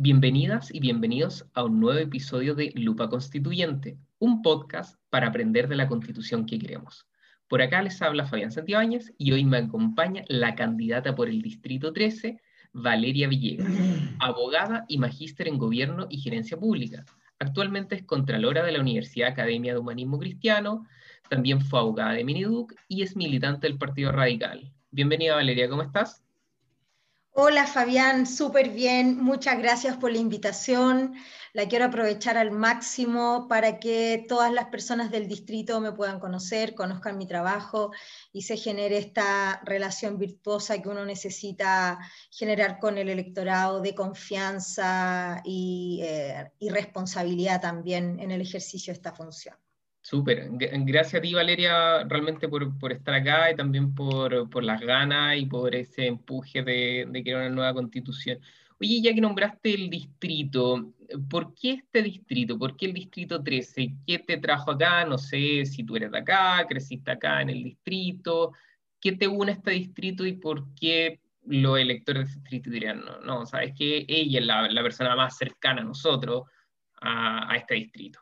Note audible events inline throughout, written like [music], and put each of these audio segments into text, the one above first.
Bienvenidas y bienvenidos a un nuevo episodio de Lupa Constituyente, un podcast para aprender de la constitución que queremos. Por acá les habla Fabián Santibáñez y hoy me acompaña la candidata por el Distrito 13, Valeria Villegas, [clears throat] abogada y magíster en Gobierno y Gerencia Pública. Actualmente es contralora de la Universidad Academia de Humanismo Cristiano, también fue abogada de Miniduc y es militante del Partido Radical. Bienvenida Valeria, ¿cómo estás? Hola Fabián, súper bien. Muchas gracias por la invitación. La quiero aprovechar al máximo para que todas las personas del distrito me puedan conocer, conozcan mi trabajo y se genere esta relación virtuosa que uno necesita generar con el electorado de confianza y, eh, y responsabilidad también en el ejercicio de esta función. Súper. Gracias a ti, Valeria, realmente por, por estar acá y también por, por, las ganas y por ese empuje de, de crear una nueva constitución. Oye, ya que nombraste el distrito, ¿por qué este distrito? ¿Por qué el distrito 13? ¿Qué te trajo acá? No sé si tú eres de acá, creciste acá en el distrito. ¿Qué te une a este distrito y por qué los electores de este distrito dirían, no, no, sabes que ella es la, la persona más cercana a nosotros, a, a este distrito?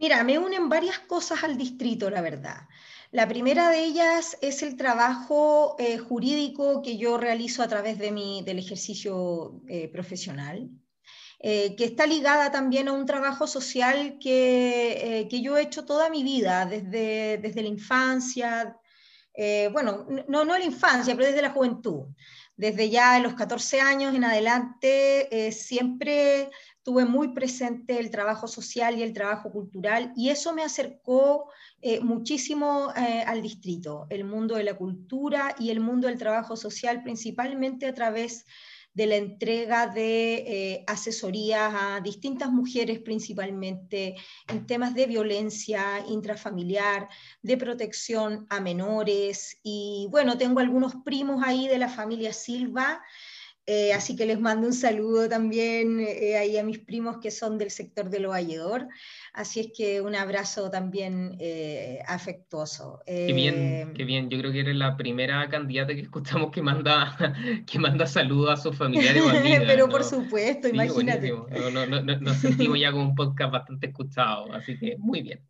Mira, me unen varias cosas al distrito, la verdad. La primera de ellas es el trabajo eh, jurídico que yo realizo a través de mi, del ejercicio eh, profesional, eh, que está ligada también a un trabajo social que, que, yo he hecho toda mi vida, desde, desde la infancia, bueno, no, no la infancia, pero desde la juventud. Desde ya los 14 años en adelante, siempre tuve muy presente el trabajo social y el trabajo cultural y eso me acercó eh, muchísimo eh, al distrito, el mundo de la cultura y el mundo del trabajo social, principalmente a través de la entrega de eh, asesorías a distintas mujeres, principalmente en temas de violencia intrafamiliar, de protección a menores. Y bueno, tengo algunos primos ahí de la familia Silva eh, así que les mando un saludo también eh, ahí a mis primos que son del sector de lo valledor. Así es que un abrazo también eh, afectuoso. Qué bien, qué bien. Yo creo que eres la primera candidata que escuchamos que manda, [laughs] que manda saludos a sus familiares o amigas. [laughs] Pero por supuesto, imagínate. nos sentimos ya como un podcast bastante escuchado, así que muy bien.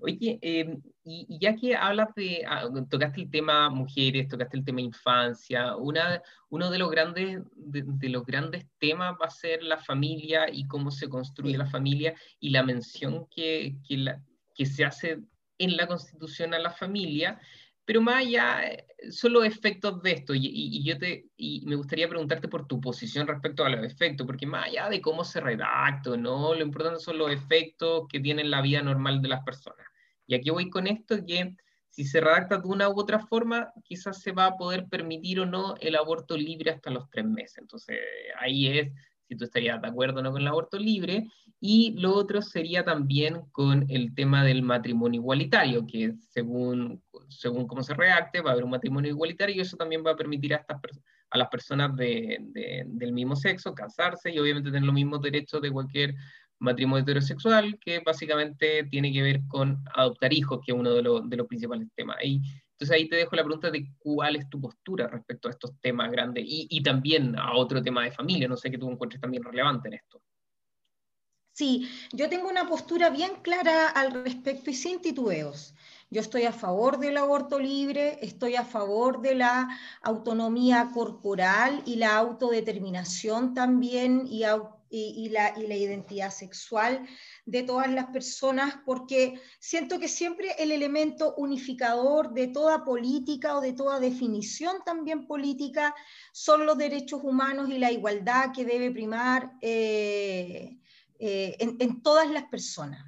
Oye, em, y, ya que hablas de, ah, tocaste el tema mujeres, tocaste el tema infancia, una, uno de los, grandes, de, los grandes temas va a ser la familia y cómo se construye la familia y la mención que, que, la, que se hace en la Constitución a la familia, pero más allá eh, son los efectos de esto, y, y, yo te, y me gustaría preguntarte por tu posición respecto a los efectos, porque más allá de cómo se redacta, ¿no? lo importante son los efectos que tienen la vida normal de las personas. Y aquí voy con esto, que si se redacta de una u otra forma, quizás se va a poder permitir o no el aborto libre hasta los tres meses. Entonces, ahí es si tú estarías de acuerdo o no con el aborto libre. Y lo otro sería también con el tema del matrimonio igualitario, que según, según cómo se redacte, va a haber un matrimonio igualitario y eso también va a permitir a, estas a las personas de, del mismo sexo casarse y obviamente tener los mismos derechos de cualquier matrimonio heterosexual, que básicamente tiene que ver con adoptar hijos, que es uno de, los, de los principales temas. Y, entonces ahí te dejo la pregunta de cuál es tu postura respecto a estos temas grandes y, y también a otro tema de familia, no sé que tú encuentres también relevante en esto. Sí, yo tengo una postura bien clara al respecto y sin titubeos. Yo estoy a favor del aborto libre, estoy a favor de la autonomía corporal y la autodeterminación también y, la, y, la, identidad sexual de todas las personas, porque siento que siempre el elemento unificador de toda política o de toda definición también política son los derechos humanos y la igualdad que debe primar eh, eh, en, en todas las personas.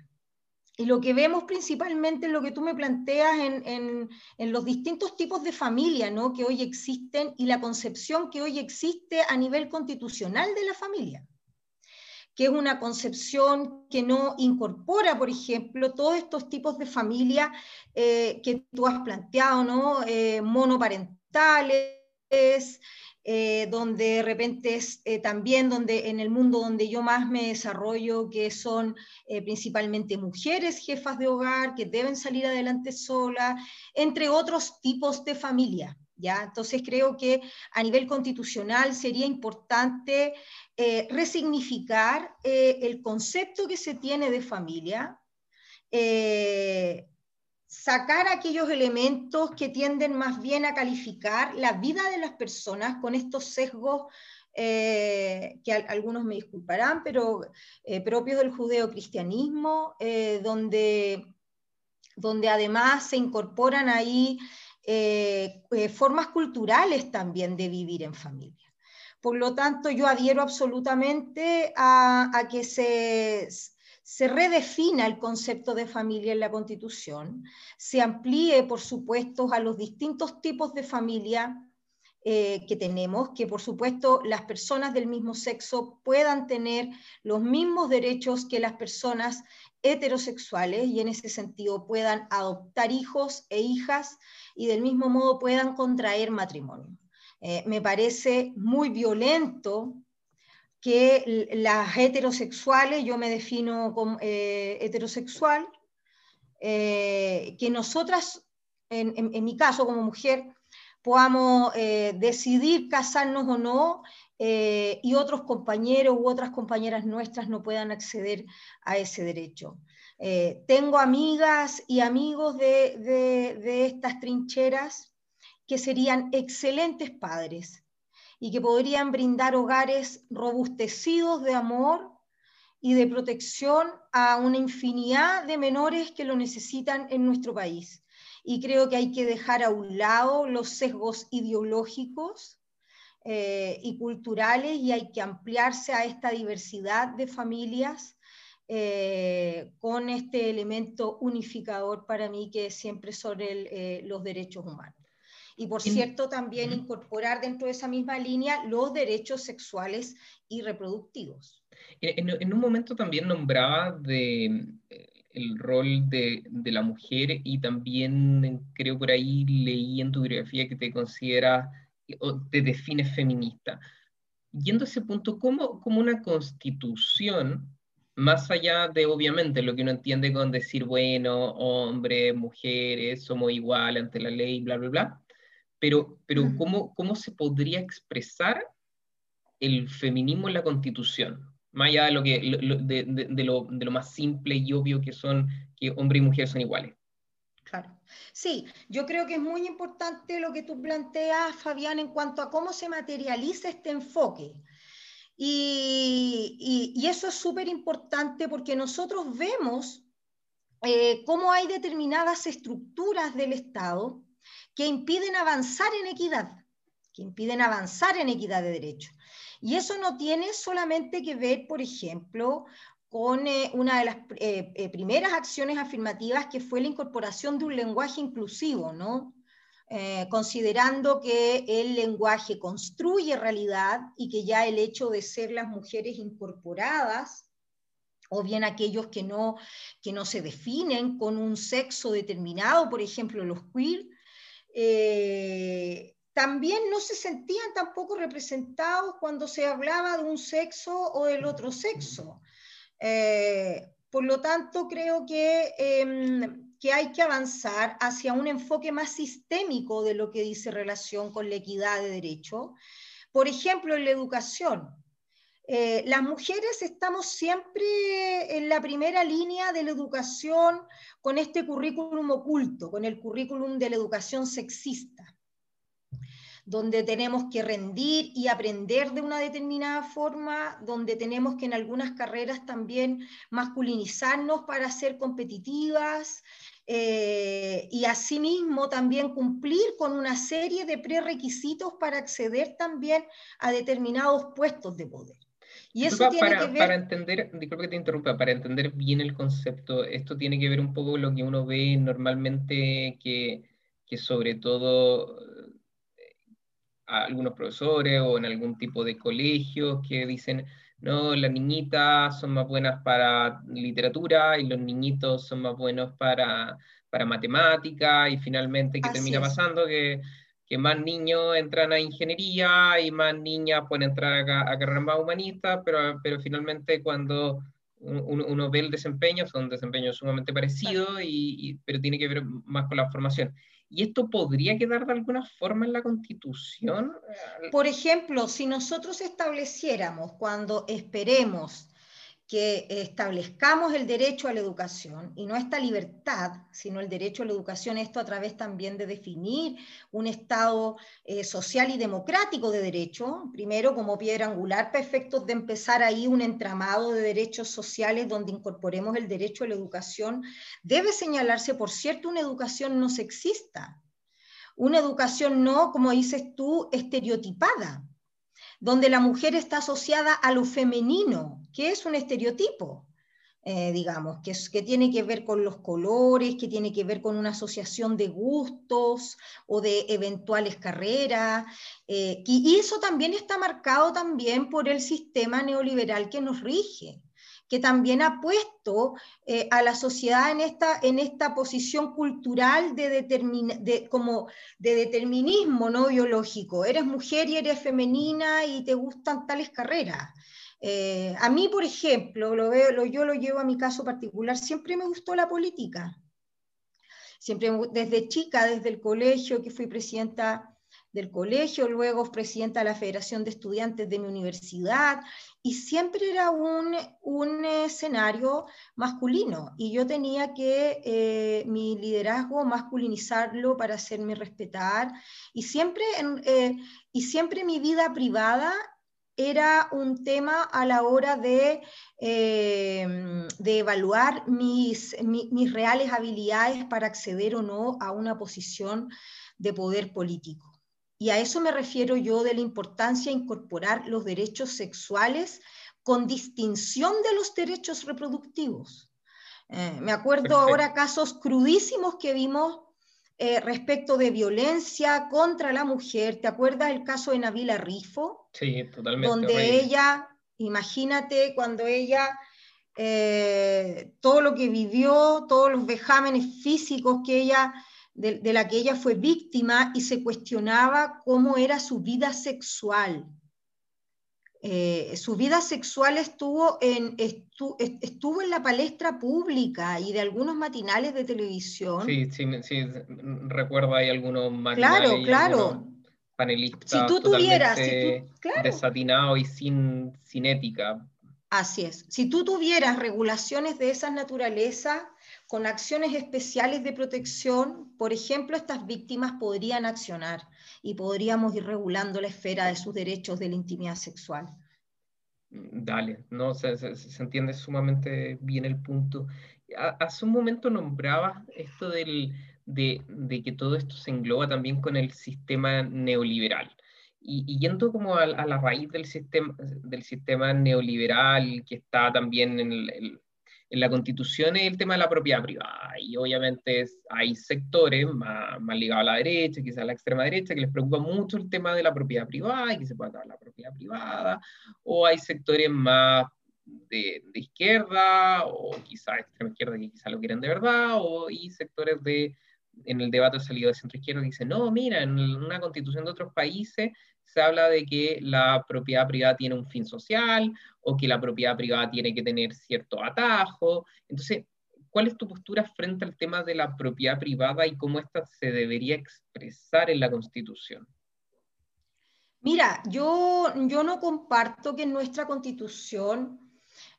Y lo que vemos principalmente es lo que tú me planteas en, en, en, los distintos tipos de familia ¿no? que hoy existen y la concepción que hoy existe a nivel constitucional de la familia, que es una concepción que no incorpora, por ejemplo, todos estos tipos de familia eh, que tú has planteado, ¿no? Eh, monoparentales, eh, donde de repente es eh, también donde en el mundo donde yo más me desarrollo, que son eh, principalmente mujeres jefas de hogar que deben salir adelante solas, entre otros tipos de familia. ¿Ya? Entonces creo que a nivel constitucional sería importante eh, resignificar eh, el concepto que se tiene de familia, eh, sacar aquellos elementos que tienden más bien a calificar la vida de las personas con estos sesgos que algunos me disculparán, pero propios del judeocristianismo, donde, donde además se incorporan ahí eh, eh, formas culturales también de vivir en familia. Por lo tanto, yo adhiero absolutamente a, que se, se redefina el concepto de familia en la Constitución, se amplíe, por supuesto, a los distintos tipos de familia eh, que tenemos, que por supuesto las personas del mismo sexo puedan tener los mismos derechos que las personas heterosexuales y en ese sentido puedan adoptar hijos e hijas y del mismo modo puedan contraer matrimonio. Eh, me parece muy violento que las heterosexuales, yo me defino como eh, heterosexual, eh, que nosotras, en, mi caso como mujer, podamos decidir casarnos o no y otros compañeros u otras compañeras nuestras no puedan acceder a ese derecho. Eh, tengo amigas y amigos de, estas trincheras que serían excelentes padres y que podrían brindar hogares robustecidos de amor y de protección a una infinidad de menores que lo necesitan en nuestro país. Y creo que hay que dejar a un lado los sesgos ideológicos eh, y culturales y hay que ampliarse a esta diversidad de familias eh, con este elemento unificador para mí que es siempre sobre eh, los derechos humanos. Y por cierto, también incorporar dentro de esa misma línea los derechos sexuales y reproductivos. En, un momento también nombraba de, eh, el rol de, de, la mujer y también creo por ahí leí en tu biografía que te considera o te defines feminista. Yendo a ese punto, ¿cómo, cómo una constitución más allá de obviamente lo que uno entiende con decir, bueno, hombres, mujeres, somos iguales ante la ley, bla, bla, bla, pero, pero. ¿cómo, ¿cómo se podría expresar el feminismo en la constitución? Más allá de lo, que, de, de, lo, de lo más simple y obvio que son que hombre y mujer son iguales. Claro. Sí, yo creo que es muy importante lo que tú planteas, Fabián, en cuanto a cómo se materializa este enfoque. Y, eso es súper importante porque nosotros vemos eh, cómo hay determinadas estructuras del Estado que impiden avanzar en equidad, que impiden avanzar en equidad de derechos. Y eso no tiene solamente que ver, por ejemplo, con eh, una de las eh, primeras acciones afirmativas que fue la incorporación de un lenguaje inclusivo, ¿no? Eh, considerando que el lenguaje construye realidad y que ya el hecho de ser las mujeres incorporadas, o bien aquellos que no, que no se definen con un sexo determinado, por ejemplo los queer, eh, también no se sentían tampoco representados cuando se hablaba de un sexo o del otro sexo. Eh, por lo tanto, creo que em, que hay que avanzar hacia un enfoque más sistémico de lo que dice relación con la equidad de derecho. Por ejemplo, en la educación. Eh, las mujeres estamos siempre en la primera línea de la educación con este currículum oculto, con el currículum de la educación sexista donde tenemos que rendir y aprender de una determinada forma, donde tenemos que en algunas carreras también masculinizarnos para ser competitivas, eh, y asimismo también cumplir con una serie de prerequisitos para acceder también a determinados puestos de poder. Y eso tiene para, que ver... para entender, disculpa que te interrumpa, para entender bien el concepto, esto tiene que ver un poco con lo que uno ve normalmente que, que sobre todo eh, algunos profesores o en algún tipo de colegios que dicen, no, las niñitas son más buenas para literatura y los niñitos son más buenos para, para matemática y finalmente, ¿qué termina pasando? Que, que, más niños entran a ingeniería y más niñas pueden entrar a, a carreras más humanistas, pero, pero finalmente cuando uno, ve el desempeño, son desempeños sumamente parecidos, y, pero tiene que ver más con la formación. ¿Y esto podría quedar de alguna forma en la Constitución? Por ejemplo, si nosotros estableciéramos cuando esperemos que establezcamos el derecho a la educación y no esta libertad, sino el derecho a la educación, esto a través también de definir un Estado eh, social y democrático de derecho, primero como piedra angular para efectos de empezar ahí un entramado de derechos sociales donde incorporemos el derecho a la educación, debe señalarse, por cierto, una educación no sexista, una educación no, como dices tú, estereotipada, donde la mujer está asociada a lo femenino, que es un estereotipo, eh, digamos, que, tiene que ver con los colores, que tiene que ver con una asociación de gustos o de eventuales carreras. Eh, y, eso también está marcado también por el sistema neoliberal que nos rige que también ha puesto eh, a la sociedad en esta, en esta posición cultural de, como de determinismo no biológico. Eres mujer y eres femenina y te gustan tales carreras. Eh, a mí, por ejemplo, lo veo, lo, yo lo llevo a mi caso particular, siempre me gustó la política. Siempre desde chica, desde el colegio, que fui presidenta del colegio, luego presidenta de la Federación de Estudiantes de mi universidad, y siempre era un, un escenario masculino, y yo tenía que eh, mi liderazgo masculinizarlo para hacerme respetar, y siempre, eh, y siempre mi vida privada era un tema a la hora de, eh, de evaluar mis, mis reales habilidades para acceder o no a una posición de poder político. Y a eso me refiero yo de la importancia de incorporar los derechos sexuales con distinción de los derechos reproductivos. Eh, me acuerdo ahora casos crudísimos que vimos eh, respecto de violencia contra la mujer. ¿Te acuerdas el caso de Nabila Rifo? Sí, totalmente. Donde ella, imagínate cuando ella, eh, todo lo que vivió, todos los vejámenes físicos que ella de, la que ella fue víctima y se cuestionaba cómo era su vida sexual. Eh, su vida sexual estuvo en, estuvo en la palestra pública y de algunos matinales de televisión. Sí, sí, sí recuerdo hay algunos matinales. Claro, claro. Panelistas si tú tuvieras, desatinado y sin, sin ética. Así es. Si tú tuvieras regulaciones de esa naturaleza, con acciones especiales de protección, por ejemplo, estas víctimas podrían accionar y podríamos ir regulando la esfera de sus derechos de la intimidad sexual. Dale, no, se, entiende sumamente bien el punto. Hace un momento nombrabas esto del, de, que todo esto se engloba también con el sistema neoliberal. Y, yendo como a, la raíz del sistema, del sistema neoliberal que está también en el en la constitución es el tema de la propiedad privada. Y obviamente hay sectores más, más, ligados a la derecha, quizás a la extrema derecha, que les preocupa mucho el tema de la propiedad privada y que se pueda acabar la propiedad privada. O hay sectores más de, de izquierda, o quizás extrema izquierda que quizás lo quieren de verdad, o y sectores de, en el debate salido de centro izquierda que dicen, no, mira, en una constitución de otros países se habla de que la propiedad privada tiene un fin social o que la propiedad privada tiene que tener cierto atajo. Entonces, ¿cuál es tu postura frente al tema de la propiedad privada y cómo ésta se debería expresar en la Constitución? Mira, yo, yo no comparto que en nuestra Constitución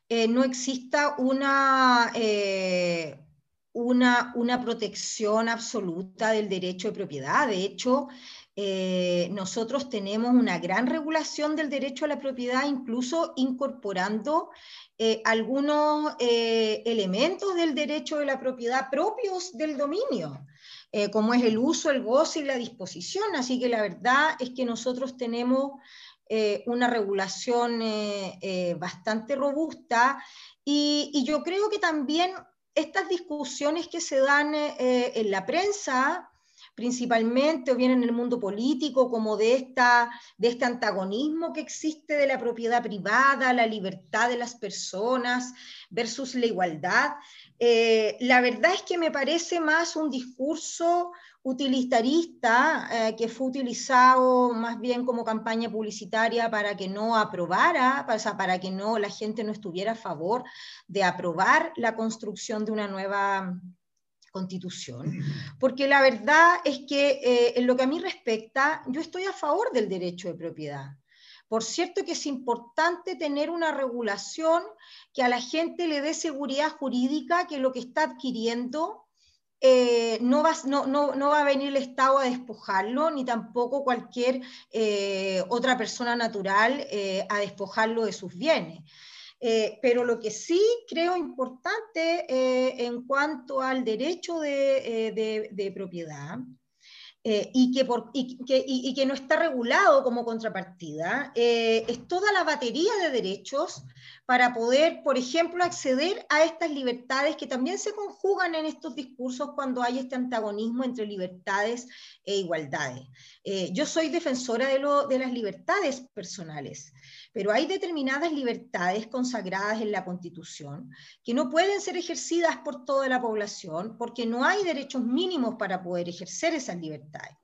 eh, no exista una, eh, una, una protección absoluta del derecho de propiedad. De hecho, eh, nosotros tenemos una gran regulación del derecho a la propiedad, incluso incorporando eh, algunos eh, elementos del derecho de la propiedad propios del dominio, como es el uso, el goce y la disposición. Así que la verdad es que nosotros tenemos una regulación bastante robusta y, y, yo creo que también estas discusiones que se dan en la prensa, principalmente o bien en el mundo político, como de, esta, de este antagonismo que existe de la propiedad privada, la libertad de las personas versus la igualdad. Eh, la verdad es que me parece más un discurso utilitarista eh, que fue utilizado más bien como campaña publicitaria para que no aprobara, para, que no la gente no estuviera a favor de aprobar la construcción de una nueva constitución, porque la verdad es que eh, en lo que a mí respecta, yo estoy a favor del derecho de propiedad. Por cierto que es importante tener una regulación que a la gente le dé seguridad jurídica que lo que está adquiriendo eh, no, va, no, no, no, va, a venir el Estado a despojarlo, ni tampoco cualquier eh, otra persona natural a despojarlo de sus bienes. Eh, pero lo que sí creo importante eh, en cuanto al derecho de, eh, propiedad y, que por, y, que no está regulado como contrapartida es toda la batería de derechos para poder, por ejemplo, acceder a estas libertades que también se conjugan en estos discursos cuando hay este antagonismo entre libertades e igualdades. yo soy defensora de, de las libertades personales pero hay determinadas libertades consagradas en la Constitución que no pueden ser ejercidas por toda la población porque no hay derechos mínimos para poder ejercer esas libertades.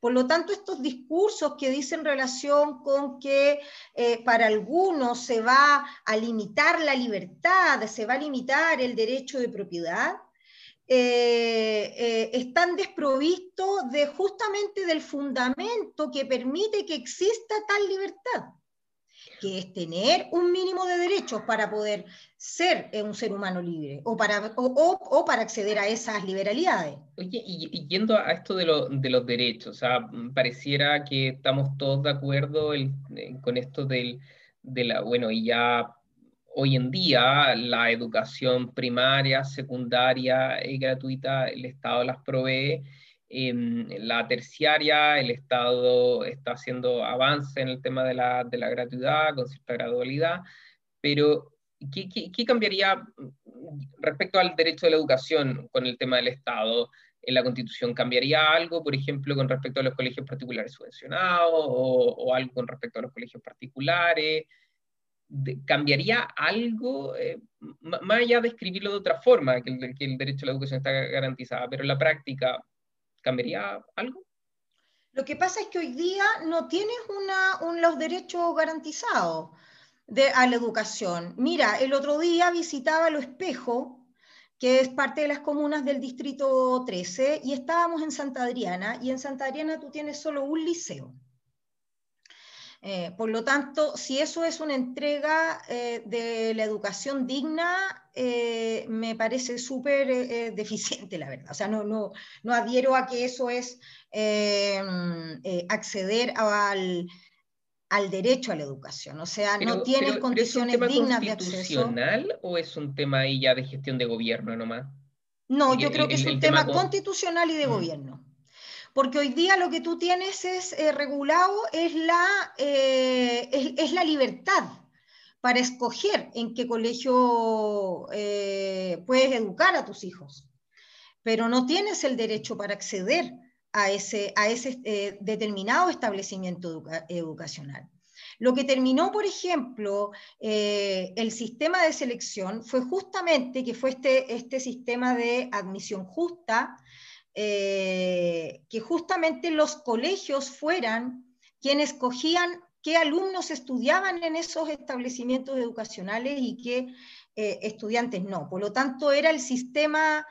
Por lo tanto, estos discursos que dicen relación con que eh, para algunos se va a limitar la libertad, se va a limitar el derecho de propiedad, eh, eh, están desprovistos de justamente del fundamento que permite que exista tal libertad que es tener un mínimo de derechos para poder ser un ser humano libre o para, o, para acceder a esas liberalidades. Oye, y, yendo a esto de, de, los derechos, o sea, pareciera que estamos todos de acuerdo con esto del, de la, bueno, y ya hoy en día la educación primaria, secundaria es gratuita, el Estado las provee la terciaria, el Estado está haciendo avance en el tema de la, de la gratuidad con cierta gradualidad, pero ¿qué, qué, cambiaría respecto al derecho de la educación con el tema del Estado? ¿En la Constitución cambiaría algo, por ejemplo, con respecto a los colegios particulares subvencionados o, o algo con respecto a los colegios particulares? ¿Cambiaría algo, eh, más allá de escribirlo de otra forma, que el, que el derecho a la educación está garantizado, pero en la práctica, ¿Cambiaría algo? Lo que pasa es que hoy día no tienes una, los derechos garantizados de, a la educación. Mira, el otro día visitaba Lo Espejo, que es parte de las comunas del Distrito 13, y estábamos en Santa Adriana, y en Santa Adriana tú tienes solo un liceo. Eh, por lo tanto, si eso es una entrega eh, de la educación digna, eh, me parece súper deficiente, la verdad. O sea, no, no, no, adhiero a que eso es acceder al, al, derecho a la educación. O sea, no tienes condiciones dignas de acceso. ¿Es un tema constitucional o es un tema ahí ya de gestión de gobierno nomás? No, yo creo que es un tema, constitucional y de mm. gobierno porque hoy día lo que tú tienes es eh, regulado es la, eh, es, la libertad para escoger en qué colegio eh, puedes educar a tus hijos, pero no tienes el derecho para acceder a ese, a ese determinado establecimiento educacional. Lo que terminó, por ejemplo, el sistema de selección fue justamente que fue este, este sistema de admisión justa, eh, que justamente los colegios fueran quienes escogían qué alumnos estudiaban en esos establecimientos educacionales y qué eh, estudiantes no. Por lo tanto, era el sistema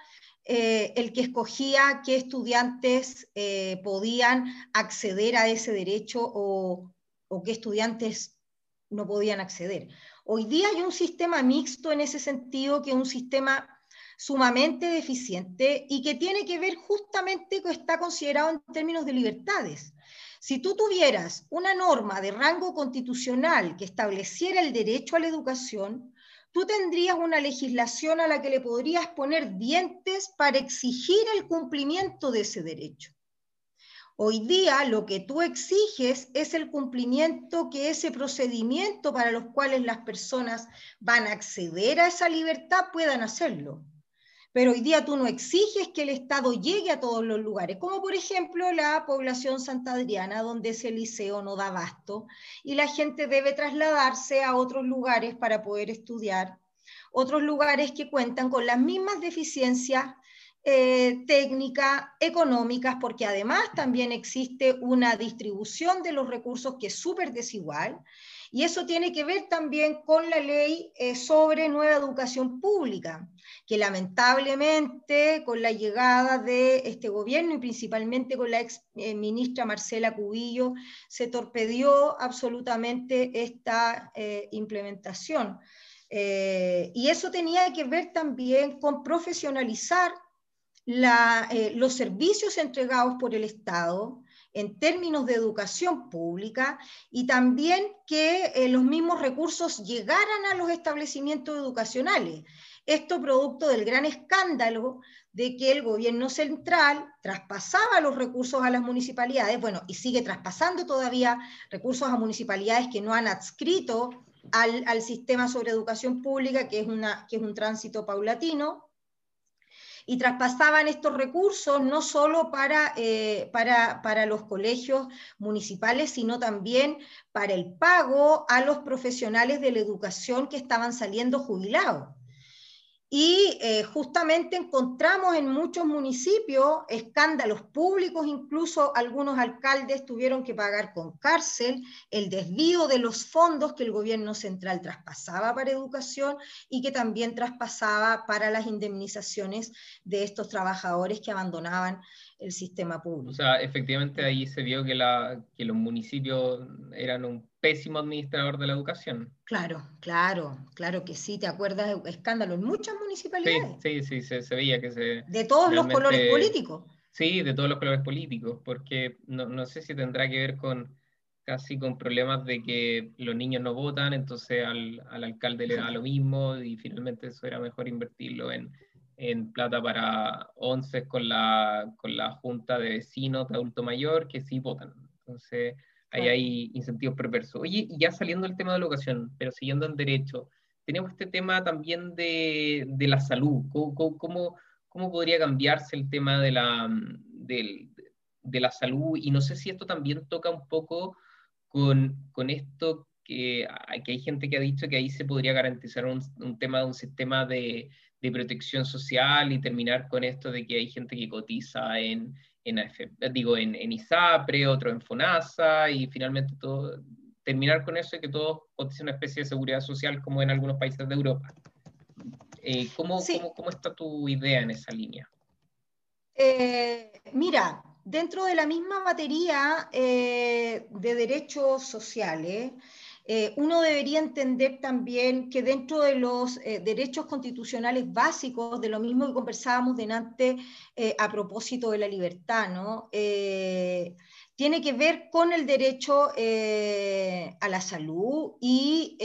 eh, el que escogía qué estudiantes podían acceder a ese derecho o, o qué estudiantes no podían acceder. Hoy día hay un sistema mixto en ese sentido, que es un sistema sumamente deficiente y que tiene que ver justamente con está considerado en términos de libertades. Si tú tuvieras una norma de rango constitucional que estableciera el derecho a la educación, tú tendrías una legislación a la que le podrías poner dientes para exigir el cumplimiento de ese derecho. Hoy día lo que tú exiges es el cumplimiento que ese procedimiento para los cuales las personas van a acceder a esa libertad puedan hacerlo pero hoy día tú no exiges que el Estado llegue a todos los lugares, como por ejemplo la población Santa Adriana, donde ese liceo no da abasto y la gente debe trasladarse a otros lugares para poder estudiar, otros lugares que cuentan con las mismas deficiencias eh, técnicas, económicas, porque además también existe una distribución de los recursos que es súper desigual y eso tiene que ver también con la ley eh, sobre nueva educación pública, que lamentablemente con la llegada de este gobierno y principalmente con la ex eh, ministra Marcela Cubillo se torpedió absolutamente esta eh, implementación. y eso tenía que ver también con profesionalizar los servicios entregados por el Estado, en términos de educación pública y también que eh, los mismos recursos llegaran a los establecimientos educacionales. Esto producto del gran escándalo de que el gobierno central traspasaba los recursos a las municipalidades, bueno, y sigue traspasando todavía recursos a municipalidades que no han adscrito al, al sistema sobre educación pública, que es, una, que es un tránsito paulatino, y traspasaban estos recursos no solo para, eh, para, para los colegios municipales, sino también para el pago a los profesionales de la educación que estaban saliendo jubilados. Y eh, justamente encontramos en muchos municipios escándalos públicos, incluso algunos alcaldes tuvieron que pagar con cárcel el desvío de los fondos que el gobierno central traspasaba para educación y que también traspasaba para las indemnizaciones de estos trabajadores que abandonaban el sistema público. O sea, efectivamente ahí se vio que, la, que los municipios eran un pésimo administrador de la educación. Claro, claro, claro que sí, te acuerdas de escándalo en muchas municipalidades. Sí, sí, sí, se, veía que se... De todos los colores políticos. Sí, de todos los colores políticos, porque no, no sé si tendrá que ver con casi con problemas de que los niños no votan, entonces al, al alcalde le da lo mismo y finalmente eso era mejor invertirlo en en plata para once con la, con la junta de vecinos de adulto mayor que sí votan. Entonces, ahí hay incentivos perversos. Oye, y ya saliendo del tema de la educación, pero siguiendo en derecho, tenemos este tema también de, de la salud. ¿Cómo, cómo, cómo, podría cambiarse el tema de la, de, de la salud? Y no sé si esto también toca un poco con, con esto que, que, hay gente que ha dicho que ahí se podría garantizar un, un tema de un sistema de, de protección social y terminar con esto de que hay gente que cotiza en, en, digo, en, en ISAPRE, otro en FONASA y finalmente todo, terminar con eso y que todos coticen una especie de seguridad social como en algunos países de Europa. Eh, ¿cómo, cómo, cómo, está tu idea en esa línea? Eh, mira, dentro de la misma batería eh, de derechos sociales, eh, uno debería entender también que dentro de los eh, derechos constitucionales básicos, de lo mismo que conversábamos delante eh, a propósito de la libertad, ¿no? tiene que ver con el derecho a la salud y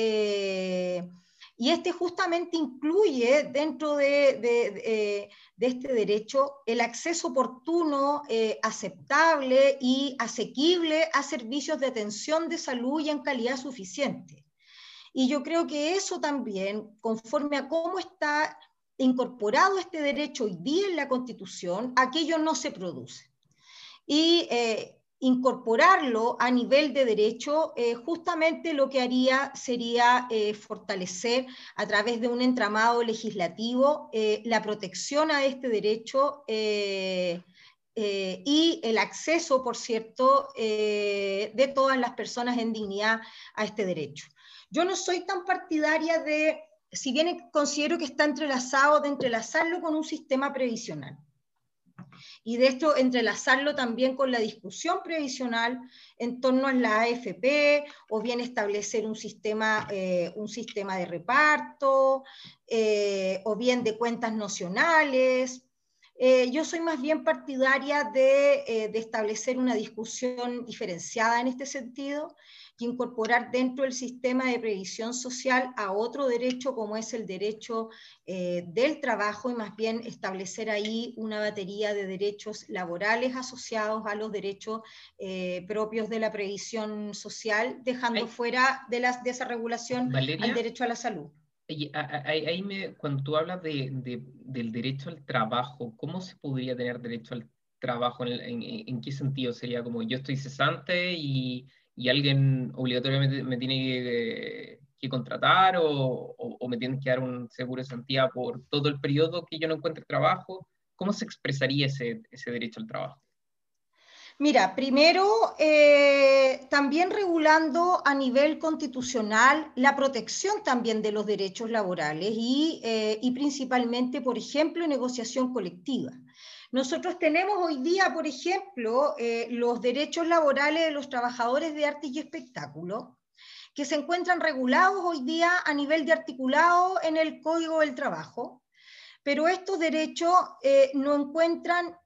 y este justamente incluye dentro de, este derecho el acceso oportuno, eh, aceptable y asequible a servicios de atención de salud y en calidad suficiente. Y yo creo que eso también, conforme a cómo está incorporado este derecho hoy día en la Constitución, aquello no se produce. Y eh, incorporarlo a nivel de derecho, eh, justamente lo que haría sería eh, fortalecer a través de un entramado legislativo eh, la protección a este derecho y el acceso, por cierto, de todas las personas en dignidad a este derecho. Yo no soy tan partidaria de, si bien considero que está entrelazado, de entrelazarlo con un sistema previsional y de esto entrelazarlo también con la discusión previsional en torno a la AFP o bien establecer un sistema, eh, un sistema de reparto eh, o bien de cuentas nacionales. Eh, yo soy más bien partidaria de, de establecer una discusión diferenciada en este sentido y incorporar dentro del sistema de previsión social a otro derecho como es el derecho eh, del trabajo y más bien establecer ahí una batería de derechos laborales asociados a los derechos eh, propios de la previsión social, dejando fuera de, las, de esa regulación el derecho a la salud. ahí, me, cuando tú hablas de, del derecho al trabajo, ¿cómo se podría tener derecho al trabajo? ¿En, qué sentido? ¿Sería como yo estoy cesante y, y alguien obligatoriamente me tiene que, contratar o, me tienen que dar un seguro de santía por todo el periodo que yo no encuentre trabajo? ¿Cómo se expresaría ese, derecho al trabajo? Mira, primero, eh, también regulando a nivel constitucional la protección también de los derechos laborales y, eh, y principalmente, por ejemplo, negociación colectiva. Nosotros tenemos hoy día, por ejemplo, eh, los derechos laborales de los trabajadores de arte y espectáculo, que se encuentran regulados hoy día a nivel de articulado en el Código del Trabajo, pero estos derechos no encuentran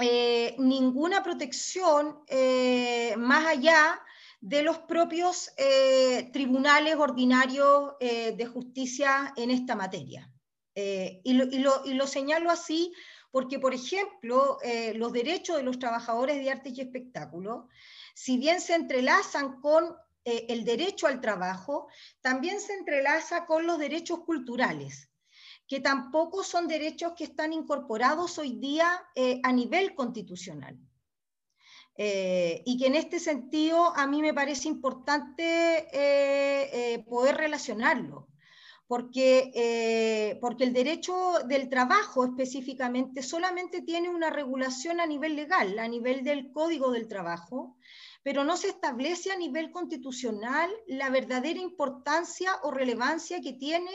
eh, ninguna protección eh, más allá de los propios eh, tribunales ordinarios de justicia en esta materia. Y, lo, señalo así porque, por ejemplo, los derechos de los trabajadores de arte y espectáculo, si bien se entrelazan con el derecho al trabajo, también se entrelaza con los derechos culturales que tampoco son derechos que están incorporados hoy día eh, a nivel constitucional. Eh, y que en este sentido a mí me parece importante eh, poder relacionarlo, porque, porque el derecho del trabajo específicamente solamente tiene una regulación a nivel legal, a nivel del Código del Trabajo, pero no se establece a nivel constitucional la verdadera importancia o relevancia que tiene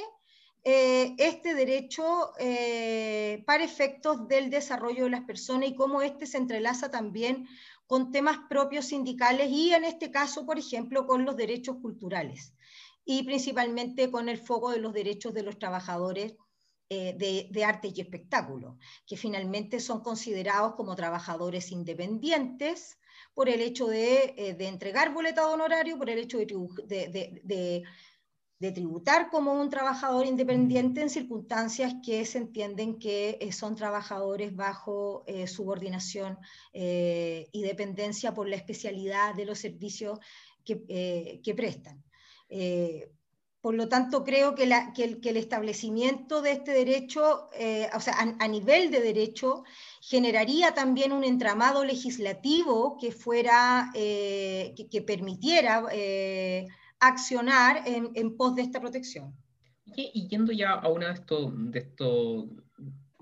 eh, este derecho eh, para efectos del desarrollo de las personas y cómo este se entrelaza también con temas propios sindicales y en este caso, por ejemplo, con los derechos culturales y principalmente con el foco de los derechos de los trabajadores eh, de, arte y espectáculo, que finalmente son considerados como trabajadores independientes por el hecho de, entregar boleto honorario, por el hecho de de tributar como un trabajador independiente en circunstancias que se entienden que eh, son trabajadores bajo eh, subordinación eh, y dependencia por la especialidad de los servicios que, prestan. Por lo tanto, creo que, el, establecimiento de este derecho, o sea, a, nivel de derecho, generaría también un entramado legislativo que fuera, que permitiera accionar en, pos de esta protección. Y, yendo ya a uno de estos, de estos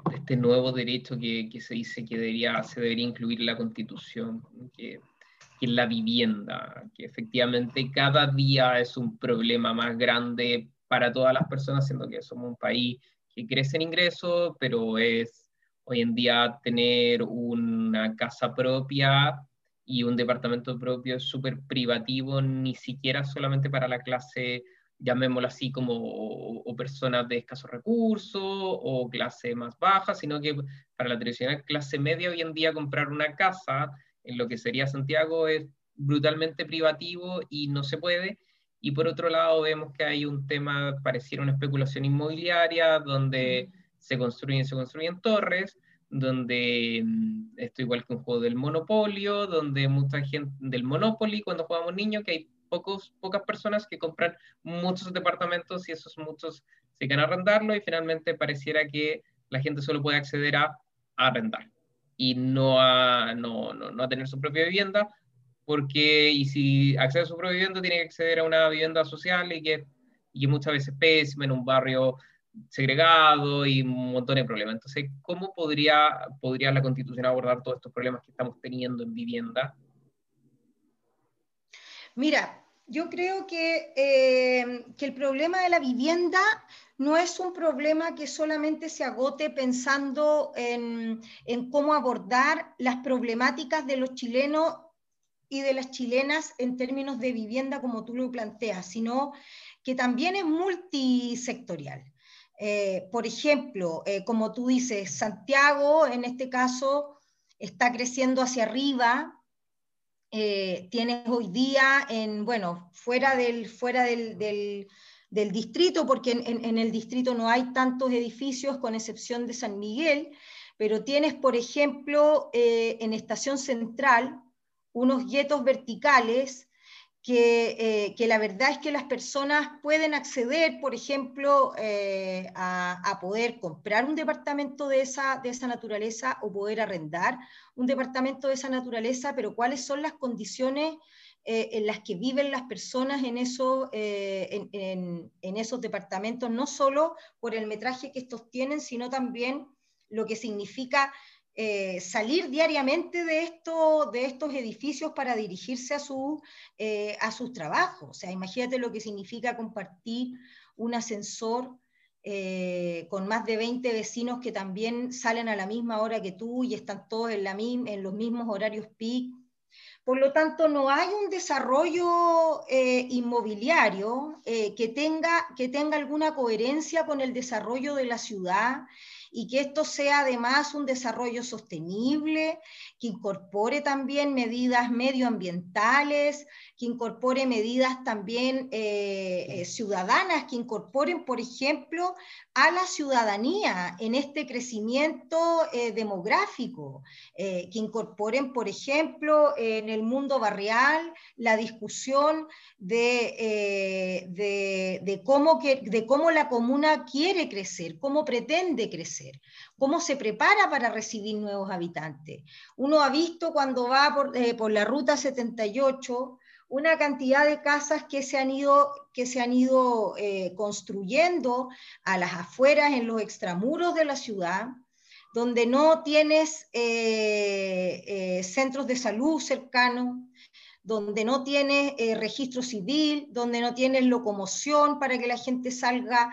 de este nuevo derecho que, se dice que debería, se debería incluir en la Constitución, que, es la vivienda, que efectivamente cada día es un problema más grande para todas las personas, siendo que somos un país que crece en ingresos, pero es hoy en día tener una casa propia y un departamento propio súper privativo, ni siquiera solamente para la clase, llamémoslo así, como o, personas de escasos recursos o clase más baja, sino que para la tradicional clase media hoy en día comprar una casa en lo que sería Santiago es brutalmente privativo y no se puede. Y por otro lado vemos que hay un tema, pareciera una especulación inmobiliaria, donde se construyen, se construyen torres, donde mm, esto igual que un juego del monopolio, donde mucha gente del Monopoly cuando jugamos niños, que hay pocos, pocas personas que compran muchos departamentos y esos muchos se quedan a y finalmente pareciera que la gente solo puede acceder a, arrendar y no a, no, no, no a tener su propia vivienda, porque y si accede a su propia vivienda tiene que acceder a una vivienda social y que, y muchas veces pésima en un barrio segregado y un montón de problemas. Entonces, ¿cómo podría, podría la Constitución abordar todos estos problemas que estamos teniendo en vivienda? Mira, yo creo que, eh, que el problema de la vivienda no es un problema que solamente se agote pensando en, en cómo abordar las problemáticas de los chilenos y de las chilenas en términos de vivienda como tú lo planteas, sino que también es multisectorial. Eh, por ejemplo, eh, como tú dices, Santiago en este caso está creciendo hacia arriba. Eh, tienes hoy día, en, bueno, fuera del, fuera del, del, distrito, porque en, el distrito no hay tantos edificios con excepción de San Miguel, pero tienes, por ejemplo, en Estación Central unos guetos verticales que, que, la verdad es que las personas pueden acceder, por ejemplo, a, a, poder comprar un departamento de esa, de esa naturaleza o poder arrendar un departamento de esa naturaleza, pero cuáles son las condiciones eh, en las que viven las personas en, eh, en, esos departamentos, no solo por el metraje que estos tienen, sino también lo que significa eh, salir diariamente de, esto, de estos edificios para dirigirse a, su, a sus trabajos. O sea, imagínate lo que significa compartir un ascensor con más de 20 vecinos que también salen a la misma hora que tú y están todos en, la, en los mismos horarios peak por lo tanto, no hay un desarrollo eh, inmobiliario eh, que tenga alguna coherencia con el desarrollo de la ciudad y que esto sea además un desarrollo sostenible, que incorpore también medidas medioambientales, que incorpore medidas también eh, eh, ciudadanas, que incorporen, por ejemplo, a la ciudadanía en este crecimiento eh, demográfico, que incorporen, por ejemplo, en el mundo barrial la discusión de, de, cómo que, de cómo la comuna quiere crecer, cómo pretende crecer, cómo se prepara para recibir nuevos habitantes. Uno ha visto cuando va por, por la ruta 78, una cantidad de casas que se han ido, que se han ido eh, construyendo a las afueras, en los extramuros de la ciudad, donde no tienes eh, eh, centros de salud cercanos, donde no tienes registro civil, donde no tienes locomoción para que la gente salga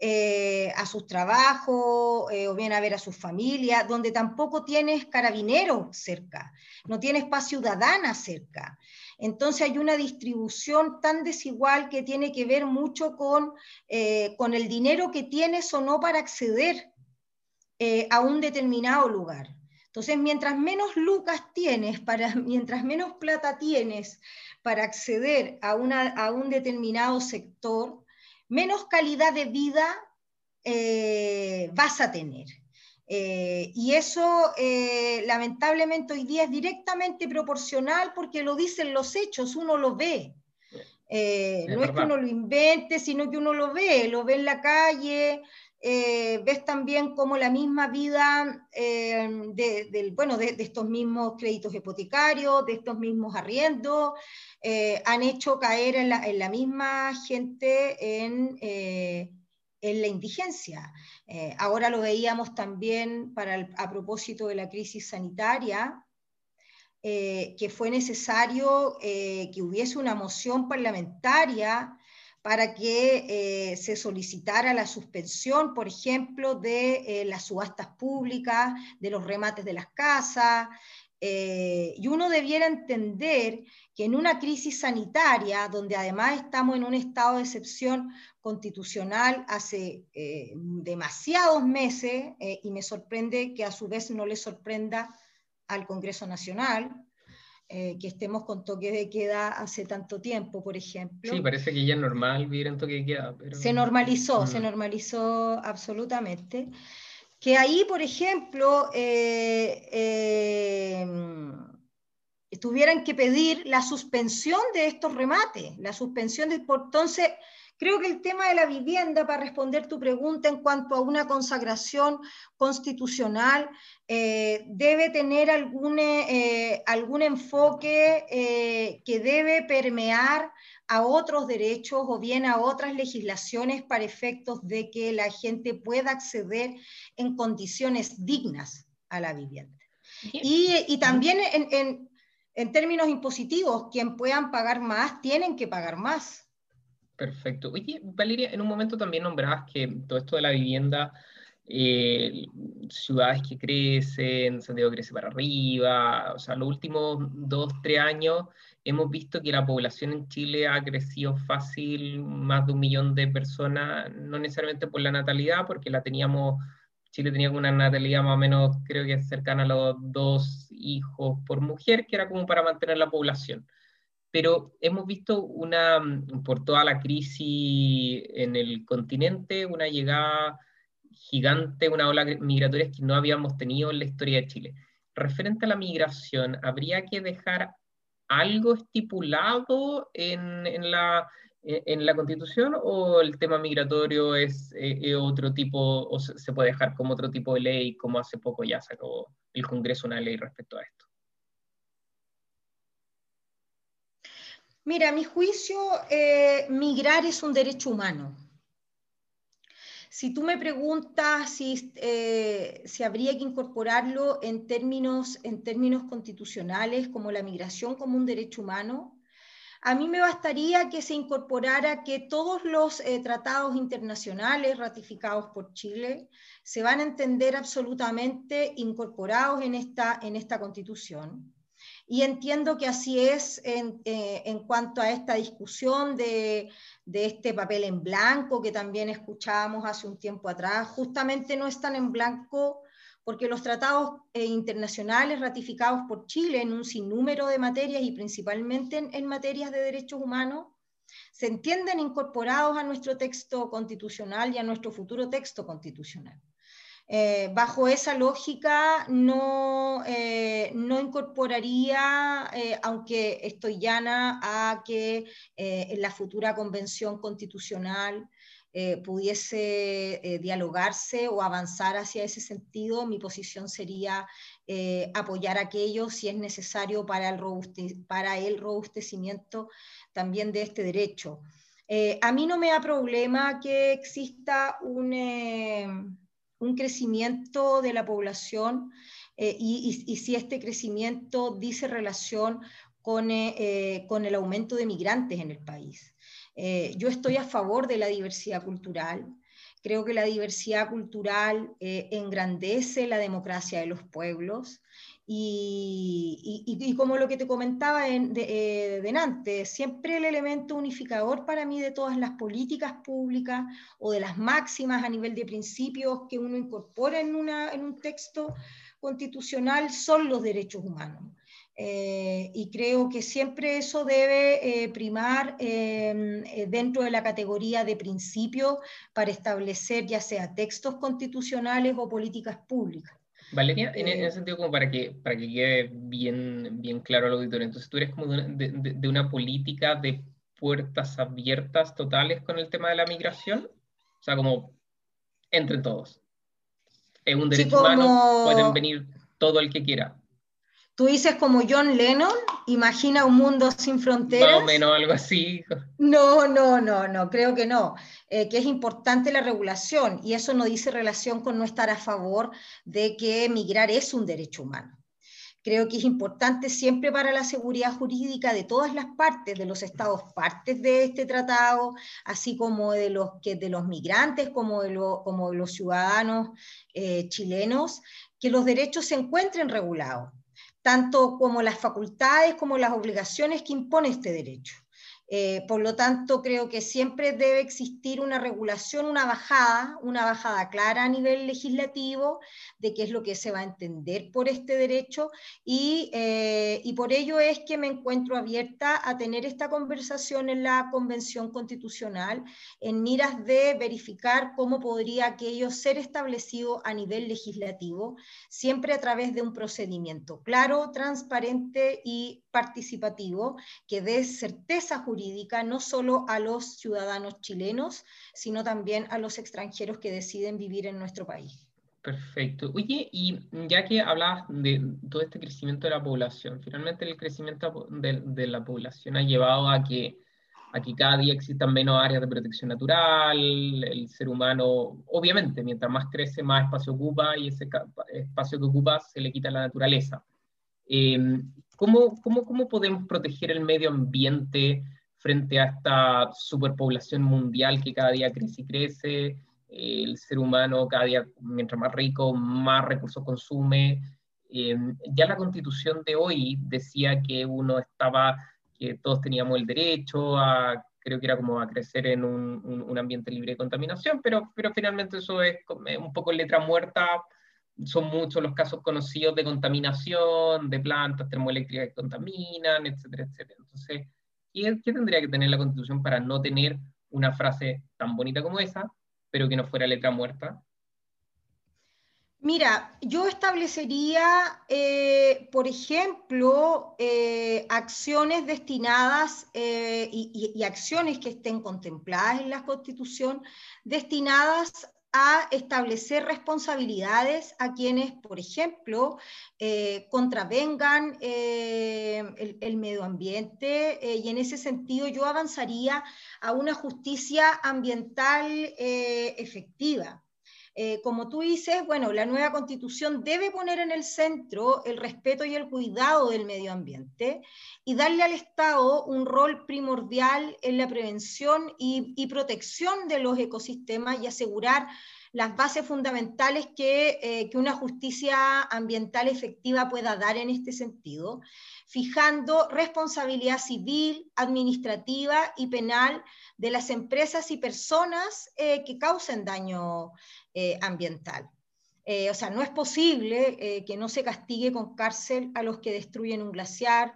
a sus trabajos o bien a ver a sus familias, donde tampoco tienes carabineros cerca, no tienes paz ciudadana cerca. Entonces hay una distribución tan desigual que tiene que ver mucho con, eh, con el dinero que tienes o no para acceder eh, a un determinado lugar. Entonces, mientras menos lucas tienes, para, [laughs] mientras menos plata tienes para acceder a, a un determinado sector, menos calidad de vida eh, vas a tener. Eh, y eso eh, lamentablemente hoy día es directamente proporcional porque lo dicen los hechos, uno lo ve. Eh, no es que uno lo invente, sino que uno lo ve, lo ve en la calle, ves también como la misma vida de, bueno, de, estos mismos créditos hipotecarios, de estos mismos arriendos, han hecho caer en la, en la misma gente en en la indigencia. Eh, ahora lo veíamos también para a propósito de la crisis sanitaria, eh, que fue necesario eh, que hubiese una moción parlamentaria para que se solicitara la suspensión, por ejemplo, de las subastas públicas, de los remates de las casas, y uno debiera entender que en una crisis sanitaria, donde además estamos en un estado de excepción constitucional hace eh, demasiados meses, eh, y me sorprende que a su vez no le sorprenda al Congreso Nacional, eh, que estemos con toque de queda hace tanto tiempo, por ejemplo. Sí, parece que ya es normal vivir en toque de queda. Se normalizó, se normalizó absolutamente. Que ahí, por ejemplo, tuvieran que pedir la suspensión de estos remates, la suspensión de... Entonces, Creo que el tema de la vivienda, para responder tu pregunta en cuanto a una consagración constitucional, eh, debe tener algún, eh, algún enfoque eh, que debe permear a otros derechos o bien a otras legislaciones para efectos de que la gente pueda acceder en condiciones dignas a la vivienda. Y, también en, en términos impositivos, quien puedan pagar más, tienen que pagar más. Perfecto. Oye, Valeria, en un momento también nombrabas que todo esto de la vivienda, eh, ciudades que crecen, Santiago crece para arriba, o sea, los últimos dos, tres años hemos visto que la población en Chile ha crecido fácil, más de un millón de personas, no necesariamente por la natalidad, porque la teníamos, Chile tenía una natalidad más o menos, creo que cercana a los dos hijos por mujer, que era como para mantener la población pero hemos visto una, mm, por toda la crisis en el continente, una llegada gigante, una ola migratoria que no habíamos tenido en la historia de Chile. Referente a la migración, ¿habría que dejar algo estipulado en, la en la Constitución o el tema migratorio es, eh, otro tipo, o se puede dejar como otro tipo de ley, como hace poco ya sacó el Congreso una ley respecto a esto? Mira, a mi juicio, eh, migrar es un derecho humano. Si tú me preguntas si, eh, habría que incorporarlo en términos, en términos constitucionales como la migración como un derecho humano, a mí me bastaría que se incorporara que todos los eh, tratados internacionales ratificados por Chile se van a entender absolutamente incorporados en esta, en esta constitución. Y entiendo que así es en, eh, en cuanto a esta discusión de, este papel en blanco que también escuchábamos hace un tiempo atrás. Justamente no están en blanco porque los tratados eh, internacionales ratificados por Chile en un sinnúmero de materias y principalmente en, materias de derechos humanos se entienden incorporados a nuestro texto constitucional y a nuestro futuro texto constitucional. Eh, bajo esa lógica no, eh, no incorporaría, aunque estoy llana a que en la futura convención constitucional eh, pudiese eh, dialogarse o avanzar hacia ese sentido, mi posición sería eh, apoyar aquello si es necesario para el, para el robustecimiento también de este derecho. a mí no me da problema que exista un, un crecimiento de la población y, y, si este crecimiento dice relación con, con el aumento de migrantes en el país. Eh, yo estoy a favor de la diversidad cultural. Creo que la diversidad cultural eh, engrandece la democracia de los pueblos y, como lo que te comentaba en, de, eh, siempre el elemento unificador para mí de todas las políticas públicas o de las máximas a nivel de principios que uno incorpora en, un texto constitucional son los derechos humanos. Eh, y creo que siempre eso debe eh, primar em, eh, dentro de la categoría de principio para establecer ya sea textos constitucionales o políticas públicas. Valeria, en, ese sentido, como para que, para que quede bien, bien claro al auditorio, entonces tú eres como de una, de, una política de puertas abiertas totales con el tema de la migración, o sea, como entre todos. Es un derecho humano, pueden venir todo el que quiera. Tú dices como John Lennon, imagina un mundo sin fronteras. Más o menos algo así. No, no, no, no, creo que no. Eh, que es importante la regulación y eso no dice relación con no estar a favor de que emigrar es un derecho humano. Creo que es importante siempre para la seguridad jurídica de todas las partes, de los estados partes de este tratado, así como de los, que, de los migrantes, como de, como los ciudadanos eh, chilenos, que los derechos se encuentren regulados tanto como las facultades como las obligaciones que impone este derecho. Eh, por lo tanto, creo que siempre debe existir una regulación, una bajada, una bajada clara a nivel legislativo de qué es lo que se va a entender por este derecho eh, y por ello es que me encuentro abierta a tener esta conversación en la Convención Constitucional en miras de verificar cómo podría aquello ser establecido a nivel legislativo, siempre a través de un procedimiento claro, transparente y participativo que dé certeza jurídica no solo a los ciudadanos chilenos, sino también a los extranjeros que deciden vivir en nuestro país. Perfecto. Oye, y ya que hablabas de todo este crecimiento de la población, finalmente el crecimiento de, la población ha llevado a que, a que cada día existan menos áreas de protección natural, el ser humano, obviamente, mientras más crece, más espacio ocupa y ese espacio que ocupa se le quita la naturaleza. Eh, ¿Cómo, cómo, cómo podemos proteger el medio ambiente frente a esta superpoblación mundial que cada día crece y crece? El ser humano cada día, mientras más rico, más recursos consume. Eh, ya la constitución de hoy decía que uno estaba, que todos teníamos el derecho a, creo que era como a crecer en un, un, ambiente libre de contaminación, pero, pero finalmente eso es un poco letra muerta son muchos los casos conocidos de contaminación, de plantas termoeléctricas que contaminan, etcétera, etcétera. Entonces, ¿qué, tendría que tener la Constitución para no tener una frase tan bonita como esa, pero que no fuera letra muerta? Mira, yo establecería, eh, por ejemplo, eh, acciones destinadas eh, y, acciones que estén contempladas en la Constitución destinadas a establecer responsabilidades a quienes, por ejemplo, contravengan el, medio ambiente y en ese sentido yo avanzaría a una justicia ambiental efectiva. Eh, como tú dices, bueno, la nueva constitución debe poner en el centro el respeto y el cuidado del medio ambiente y darle al Estado un rol primordial en la prevención y, protección de los ecosistemas y asegurar las bases fundamentales que, eh, que, una justicia ambiental efectiva pueda dar en este sentido, fijando responsabilidad civil, administrativa y penal de las empresas y personas eh, que causen daño eh, ambiental. Eh, o sea, no es posible que no se castigue con cárcel a los que destruyen un glaciar,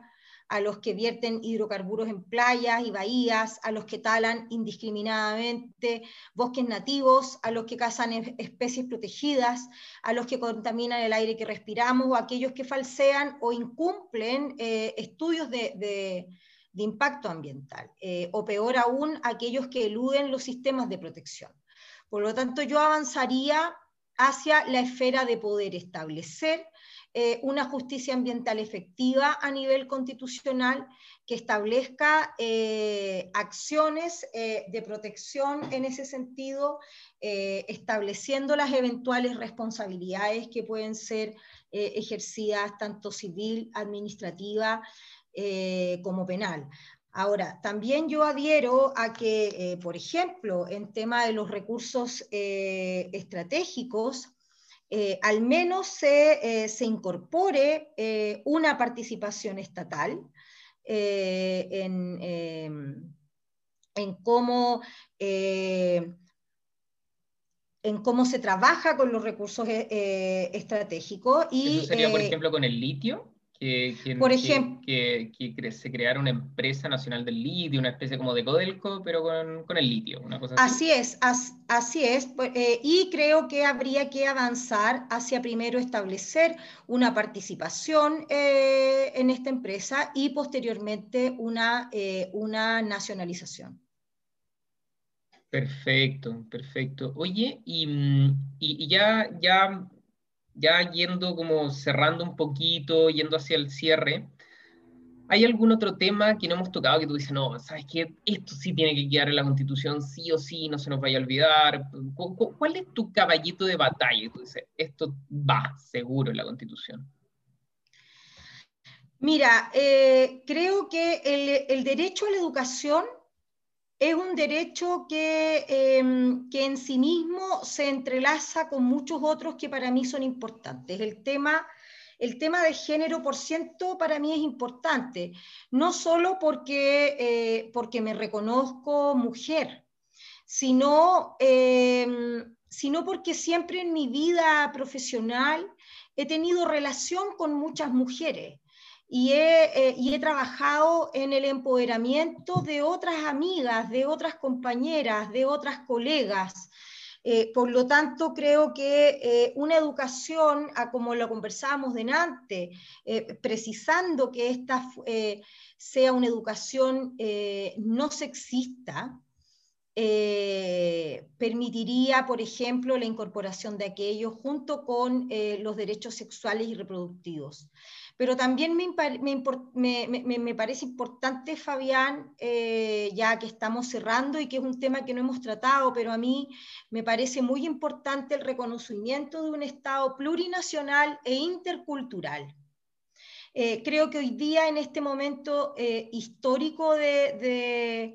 a los que vierten hidrocarburos en playas y bahías, a los que talan indiscriminadamente bosques nativos, a los que cazan especies protegidas, a los que contaminan el aire que respiramos, o a aquellos que falsean o incumplen estudios de impacto ambiental, eh, o peor aún, aquellos que eluden los sistemas de protección. Por lo tanto, yo avanzaría hacia la esfera de poder establecer eh, una justicia ambiental efectiva a nivel constitucional que establezca eh, acciones de protección en ese sentido, estableciendo las eventuales responsabilidades que pueden ser ejercidas tanto civil, administrativa, eh, como penal. Ahora, también yo adhiero a que, eh, por ejemplo, en tema de los recursos eh, estratégicos, al menos se, se incorpore una participación estatal en, en, cómo en cómo se trabaja con los recursos estratégicos. Y, ¿Eso sería, por ejemplo, con el litio? Que, Por ejemplo, que, se creara una empresa nacional del litio, una especie como de Codelco, pero con, el litio, una cosa así. es, así es, pues, eh, y creo que habría que avanzar hacia primero establecer una participación eh, en esta empresa y posteriormente una, eh, una nacionalización. Perfecto, perfecto. Oye, y, mm, y, y ya, ya ya yendo como cerrando un poquito, yendo hacia el cierre, ¿hay algún otro tema que no hemos tocado que tú dices, no, sabes que esto sí tiene que quedar en la Constitución, sí o sí, no se nos vaya a olvidar? ¿Cuál es tu caballito de batalla? Tú dices, esto va seguro en la Constitución. Mira, eh, creo que el, el derecho a la educación es un derecho em, que, en sí mismo se entrelaza con muchos otros que para mí son importantes. El tema, el tema de género por ciento para mí es importante, no solo porque, eh, porque me reconozco mujer, sino, em, sino porque siempre en mi vida profesional he tenido relación con muchas mujeres eh, y he, trabajado en el empoderamiento de otras amigas, de otras compañeras, de otras colegas. Eh, por lo tanto, creo que eh, una educación, como lo conversábamos delante, precisando que esta sea una educación no sexista, permitiría, por ejemplo, la incorporación de aquello junto con los derechos sexuales y reproductivos. Pero también me, me, parece importante, Fabián, eh, ya que estamos cerrando y que es un tema que no hemos tratado, pero a mí me parece muy importante el reconocimiento de un Estado plurinacional e intercultural. Eh, creo que hoy día, en este momento eh, histórico de,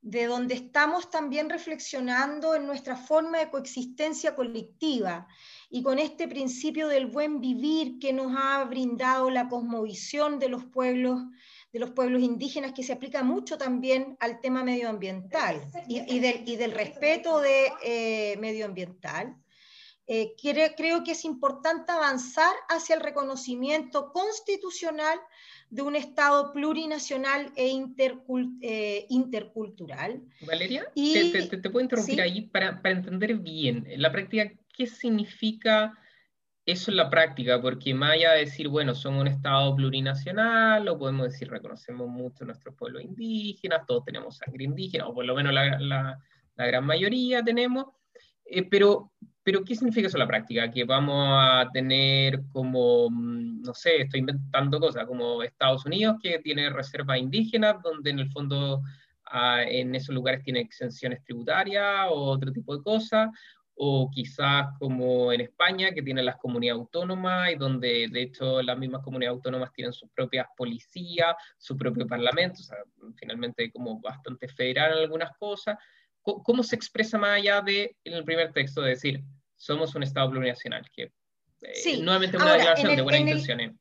de donde estamos también reflexionando en nuestra forma de coexistencia colectiva y con este principio del buen vivir que nos ha brindado la cosmovisión de los pueblos de los pueblos indígenas que se aplica mucho también al tema medioambiental y, del, respeto de eh, medioambiental. Eh, creo que es importante avanzar hacia el reconocimiento constitucional de un Estado plurinacional e eh, intercultural. Valeria, te, puedo interrumpir ahí para, para, entender bien. En la práctica, ¿qué significa eso es la práctica, porque más allá de decir, bueno, somos un Estado plurinacional, o podemos decir, reconocemos mucho nuestros pueblos indígenas, todos tenemos sangre indígena, o por lo menos la, la, la gran mayoría tenemos, eh, pero, pero, ¿qué significa eso en la práctica? Que vamos a tener como, mm, no sé, estoy inventando cosas, como Estados Unidos, que tiene reservas indígenas, donde en el fondo ah, en esos lugares tiene exenciones tributarias o otro tipo de cosas, o quizás como en España, que tiene las comunidades autónomas y donde de hecho las mismas comunidades autónomas tienen sus propias policías, su propio parlamento, o sea, finalmente como bastante federal en algunas cosas. ¿Cómo, se expresa más allá de en el primer texto de decir, somos un Estado plurinacional? Que eh, nuevamente una declaración de buenas intenciones.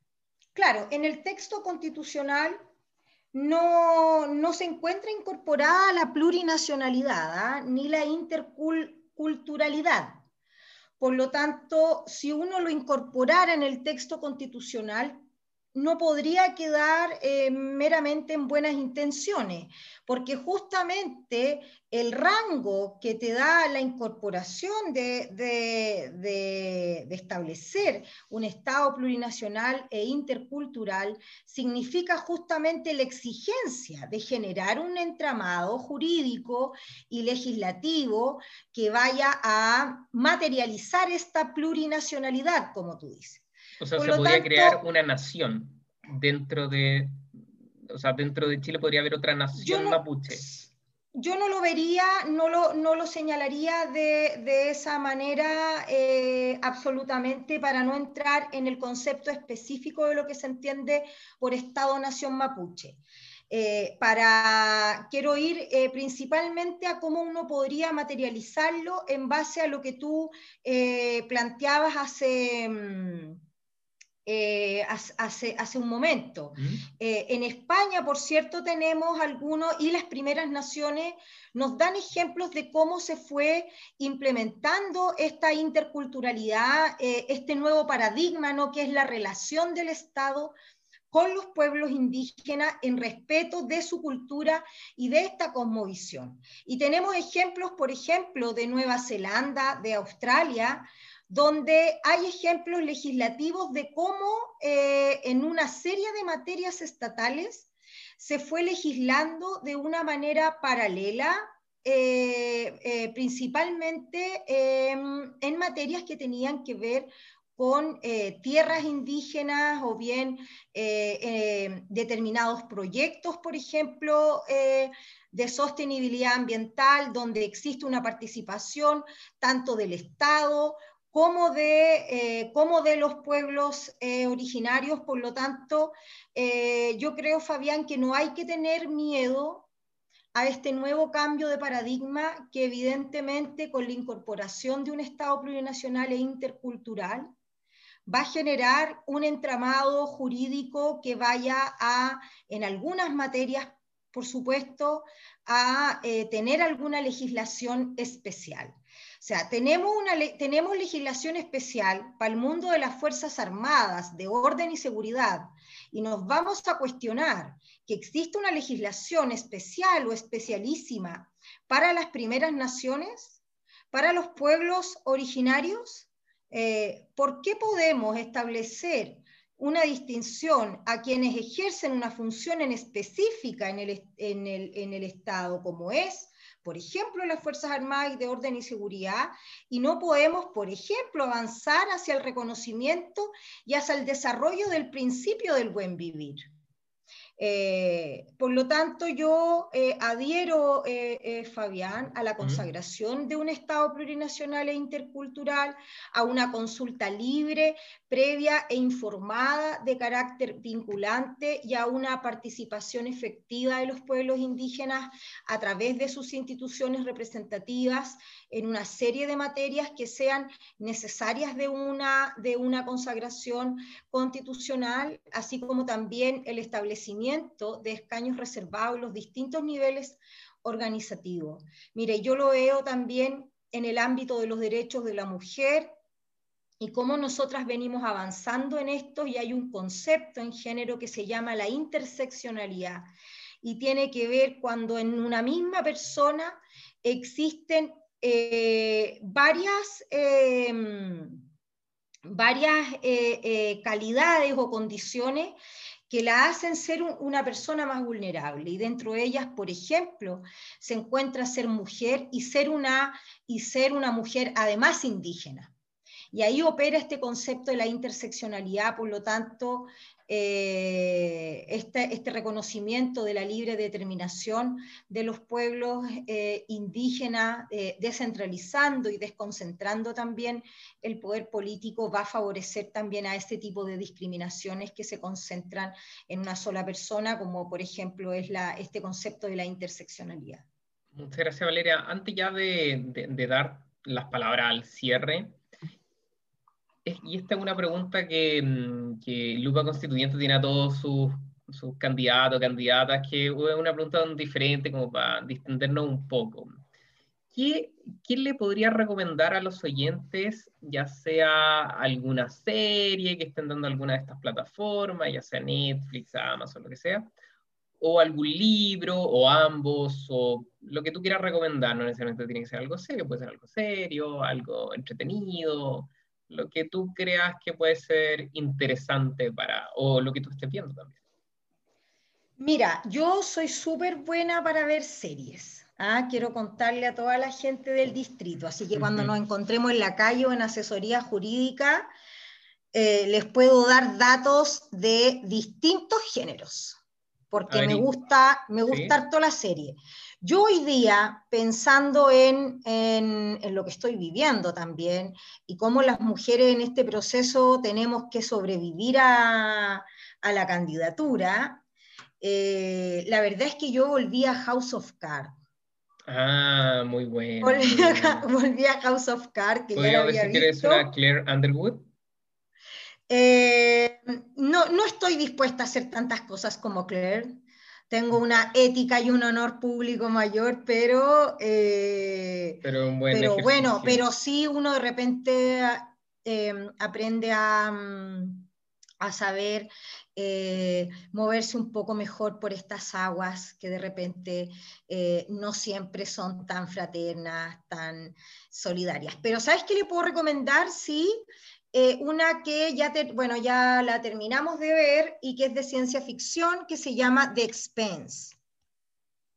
Claro, en el texto constitucional no, no, se encuentra incorporada la plurinacionalidad ¿ah? ni la intercul culturalidad. Por lo tanto, si uno lo incorporara en el texto constitucional, no podría quedar eh, meramente en buenas intenciones, porque justamente el rango que te da la incorporación de, establecer un Estado plurinacional e intercultural significa justamente la exigencia de generar un entramado jurídico y legislativo que vaya a materializar esta plurinacionalidad, como tú dices. O sea, se podría crear una nación dentro de, o sea, dentro de Chile podría haber otra nación mapuche. Yo no lo vería, no lo, no lo señalaría de, de esa manera eh, absolutamente para no entrar en el concepto específico de lo que se entiende por Estado-Nación mapuche. Eh, para, quiero ir eh, principalmente a cómo uno podría materializarlo en base a lo que tú planteabas hace... Mm, eh, hace, hace, un momento. Eh, en España, por cierto, tenemos algunos, y las primeras naciones nos dan ejemplos de cómo se fue implementando esta interculturalidad, eh, este nuevo paradigma, ¿no? que es la relación del Estado con los pueblos indígenas en respeto de su cultura y de esta cosmovisión. Y tenemos ejemplos, por ejemplo, de Nueva Zelanda, de Australia, donde hay ejemplos legislativos de cómo eh, en una serie de materias estatales se fue legislando de una manera paralela, eh, eh, principalmente em, en materias que tenían que ver con tierras indígenas o bien em, determinados proyectos, por ejemplo, de sostenibilidad ambiental, donde existe una participación tanto del Estado como de, eh, como de los pueblos eh, originarios. Por lo tanto, eh, yo creo, Fabián, que no hay que tener miedo a este nuevo cambio de paradigma que evidentemente con la incorporación de un Estado plurinacional e intercultural va a generar un entramado jurídico que vaya a, en algunas materias, por supuesto, a tener alguna legislación especial. O sea, tenemos, una, tenemos legislación especial para el mundo de las Fuerzas Armadas, de orden y seguridad, y nos vamos a cuestionar que existe una legislación especial o especialísima para las primeras naciones, para los pueblos originarios. Eh, ¿Por qué podemos establecer una distinción a quienes ejercen una función en específica en el, Estado, como es por ejemplo, las Fuerzas Armadas de Orden y Seguridad, y no podemos, por ejemplo, avanzar hacia el reconocimiento y hacia el desarrollo del principio del buen vivir. Eh, por lo tanto, yo eh, adhiero, eh, Fabián, a la consagración de un Estado plurinacional e intercultural, a una consulta libre, previa e informada de carácter vinculante y a una participación efectiva de los pueblos indígenas a través de sus instituciones representativas en una serie de materias que sean necesarias de una, de una consagración constitucional, así como también el establecimiento de escaños reservados en los distintos niveles organizativos. Mire, yo lo veo también en el ámbito de los derechos de la mujer y cómo nosotras venimos avanzando en esto y hay un concepto en género que se llama la interseccionalidad y tiene que ver cuando en una misma persona existen eh, varias, em, varias eh, eh, calidades o condiciones que la hacen ser una persona más vulnerable. Y dentro de ellas, por ejemplo, se encuentra ser mujer y ser una, y ser una mujer además indígena. Y ahí opera este concepto de la interseccionalidad, por lo tanto, eh, este, este, reconocimiento de la libre determinación de los pueblos eh, indígenas, eh, descentralizando y desconcentrando también el poder político, va a favorecer también a este tipo de discriminaciones que se concentran en una sola persona, como por ejemplo es este concepto de la interseccionalidad. Muchas gracias, Valeria. Antes ya de, de dar las palabras al cierre, y esta es una pregunta que, mm, que Lupa Constituyente tiene a todos sus, candidatos, candidatas, que es una pregunta diferente como para distendernos un poco. ¿Qué, ¿Qué, le podría recomendar a los oyentes, ya sea alguna serie que estén dando alguna de estas plataformas, ya sea Netflix, Amazon, lo que sea, o algún libro, o ambos, o lo que tú quieras recomendar, no necesariamente tiene que ser algo serio, puede ser algo serio, algo entretenido, lo que tú creas que puede ser interesante para, o lo que tú estés viendo también. Mira, yo soy súper buena para ver series. ¿ah? Quiero contarle a toda la gente del distrito, así que cuando nos encontremos en la calle o en asesoría jurídica, eh, les puedo dar datos de distintos géneros, porque me gusta, me gusta toda la serie. Yo hoy día, pensando en, lo que estoy viviendo también y cómo las mujeres en este proceso tenemos que sobrevivir a, la candidatura, eh, la verdad es que yo volví a House of Cards. Ah, muy bueno. [laughs] Volví, a, House of Cards, que ya había decir que eres una Claire Underwood? Eh, no, no estoy dispuesta a hacer tantas cosas como Claire tengo una ética y un honor público mayor, pero, eh, pero, bueno, pero sí uno de repente eh, aprende a, mm, a saber eh, moverse un poco mejor por estas aguas que de repente no siempre son tan fraternas, tan solidarias. Pero ¿sabes qué le puedo recomendar? Sí, eh, una que ya, bueno, ya la terminamos de ver y que es de ciencia ficción, que se llama The Expense.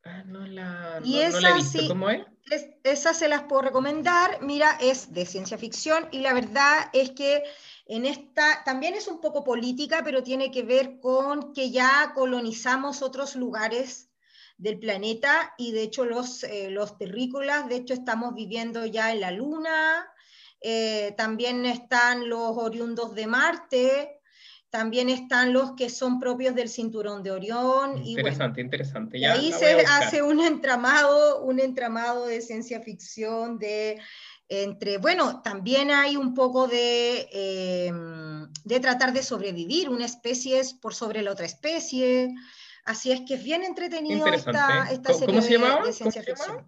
Ah, no la, y esa, he visto. ¿Cómo es? es? Esa se las puedo recomendar. Mira, es de ciencia ficción y la verdad es que en esta también es un poco política, pero tiene que ver con que ya colonizamos otros lugares del planeta y de hecho los, eh, los terrícolas, de hecho estamos viviendo ya en la Luna, eh, también están los oriundos de Marte, también están los que son propios del cinturón de Orión. Interesante, interesante. y ahí se hace un entramado, un entramado de ciencia ficción, de entre, bueno, también hay un poco de, em, de tratar de sobrevivir una especie por sobre la otra especie. Así es que es bien entretenido esta, esta serie ¿Cómo se de, ciencia ficción.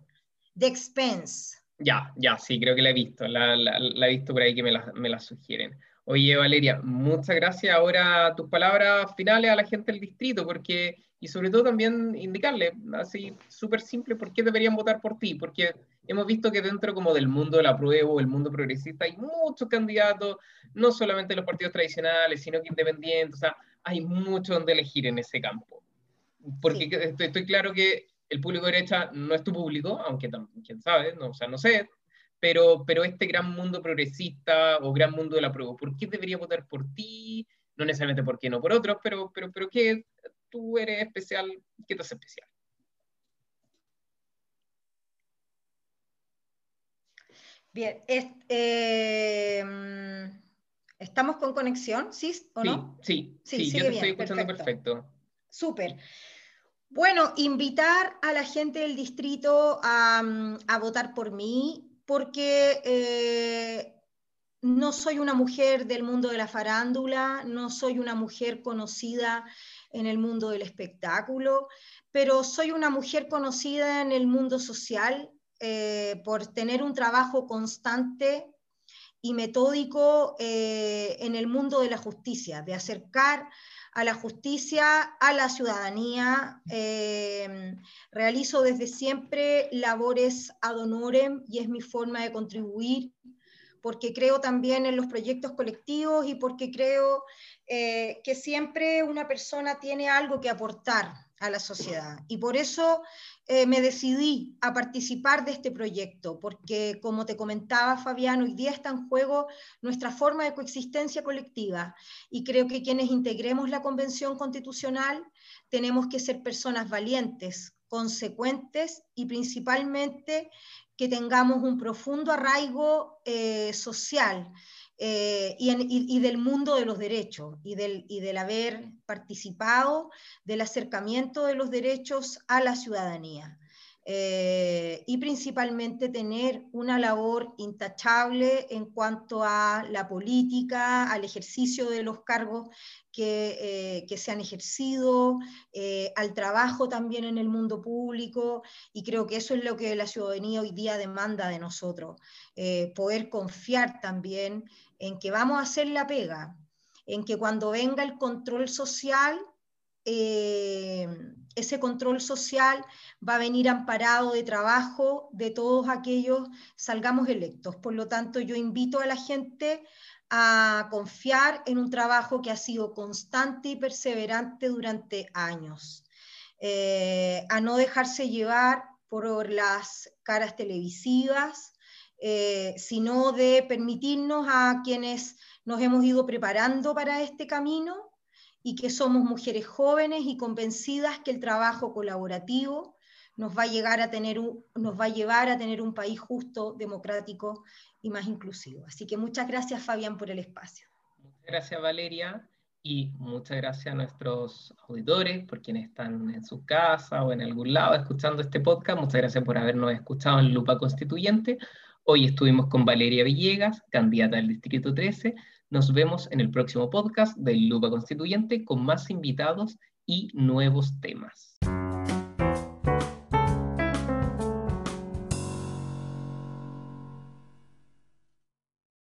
The Expense. Ya, ya, sí, creo que la he visto, la, he visto por ahí que me la, me sugieren. Oye, Valeria, muchas gracias. Ahora tus palabras finales a la gente del distrito, porque, y sobre todo también indicarle, así súper simple, por qué deberían votar por ti, porque hemos visto que dentro como del mundo de la prueba, el mundo progresista, hay muchos candidatos, no solamente los partidos tradicionales, sino que independientes, o sea, hay mucho donde elegir en ese campo. Porque estoy claro que el público de derecha no es tu público, aunque quién sabe, no, o sea, no sé, pero, pero este gran mundo progresista o gran mundo de la prueba, ¿por qué debería votar por ti? No necesariamente por qué no por otros, pero, pero, pero ¿qué tú eres especial? ¿Qué te hace especial? Bien, eh, ¿estamos con conexión? ¿Sí o no? Sí, sí, sí, yo te estoy escuchando perfecto. perfecto. Súper. Bueno, invitar a la gente del distrito a, mm, votar por mí, porque eh, no soy una mujer del mundo de la farándula, no soy una mujer conocida en el mundo del espectáculo, pero soy una mujer conocida en el mundo social eh, por tener un trabajo constante y metódico eh, en el mundo de la justicia, de acercar a la justicia, a la ciudadanía. Eh, realizo desde siempre labores ad honorem y es mi forma de contribuir porque creo también en los proyectos colectivos y porque creo eh, que siempre una persona tiene algo que aportar a la sociedad. Y por eso eh, me decidí a participar de este proyecto, porque como te comentaba Fabián, hoy día está en juego nuestra forma de coexistencia colectiva y creo que quienes integremos la Convención Constitucional tenemos que ser personas valientes, consecuentes y principalmente que tengamos un profundo arraigo eh, social eh, y, del mundo de los derechos y del, y del haber participado del acercamiento de los derechos a la ciudadanía. Eh, y principalmente tener una labor intachable en cuanto a la política, al ejercicio de los cargos que, eh, se han ejercido, eh, al trabajo también en el mundo público, y creo que eso es lo que la ciudadanía hoy día demanda de nosotros, poder confiar también en que vamos a hacer la pega, en que cuando venga el control social, ese control social va a venir amparado de trabajo de todos aquellos salgamos electos. Por lo tanto, yo invito a la gente a confiar en un trabajo que ha sido constante y perseverante durante años, eh, a no dejarse llevar por las caras televisivas, eh, sino de permitirnos a quienes nos hemos ido preparando para este camino y que somos mujeres jóvenes y convencidas que el trabajo colaborativo nos va a, llegar a tener un, nos va a llevar a tener un país justo, democrático y más inclusivo. Así que muchas gracias Fabián por el espacio. Muchas gracias Valeria y muchas gracias a nuestros auditores por quienes están en su casa o en algún lado escuchando este podcast. Muchas gracias por habernos escuchado en Lupa Constituyente. Hoy estuvimos con Valeria Villegas, candidata del Distrito 13 nos vemos en el próximo podcast de Lupa Constituyente con más invitados y nuevos temas.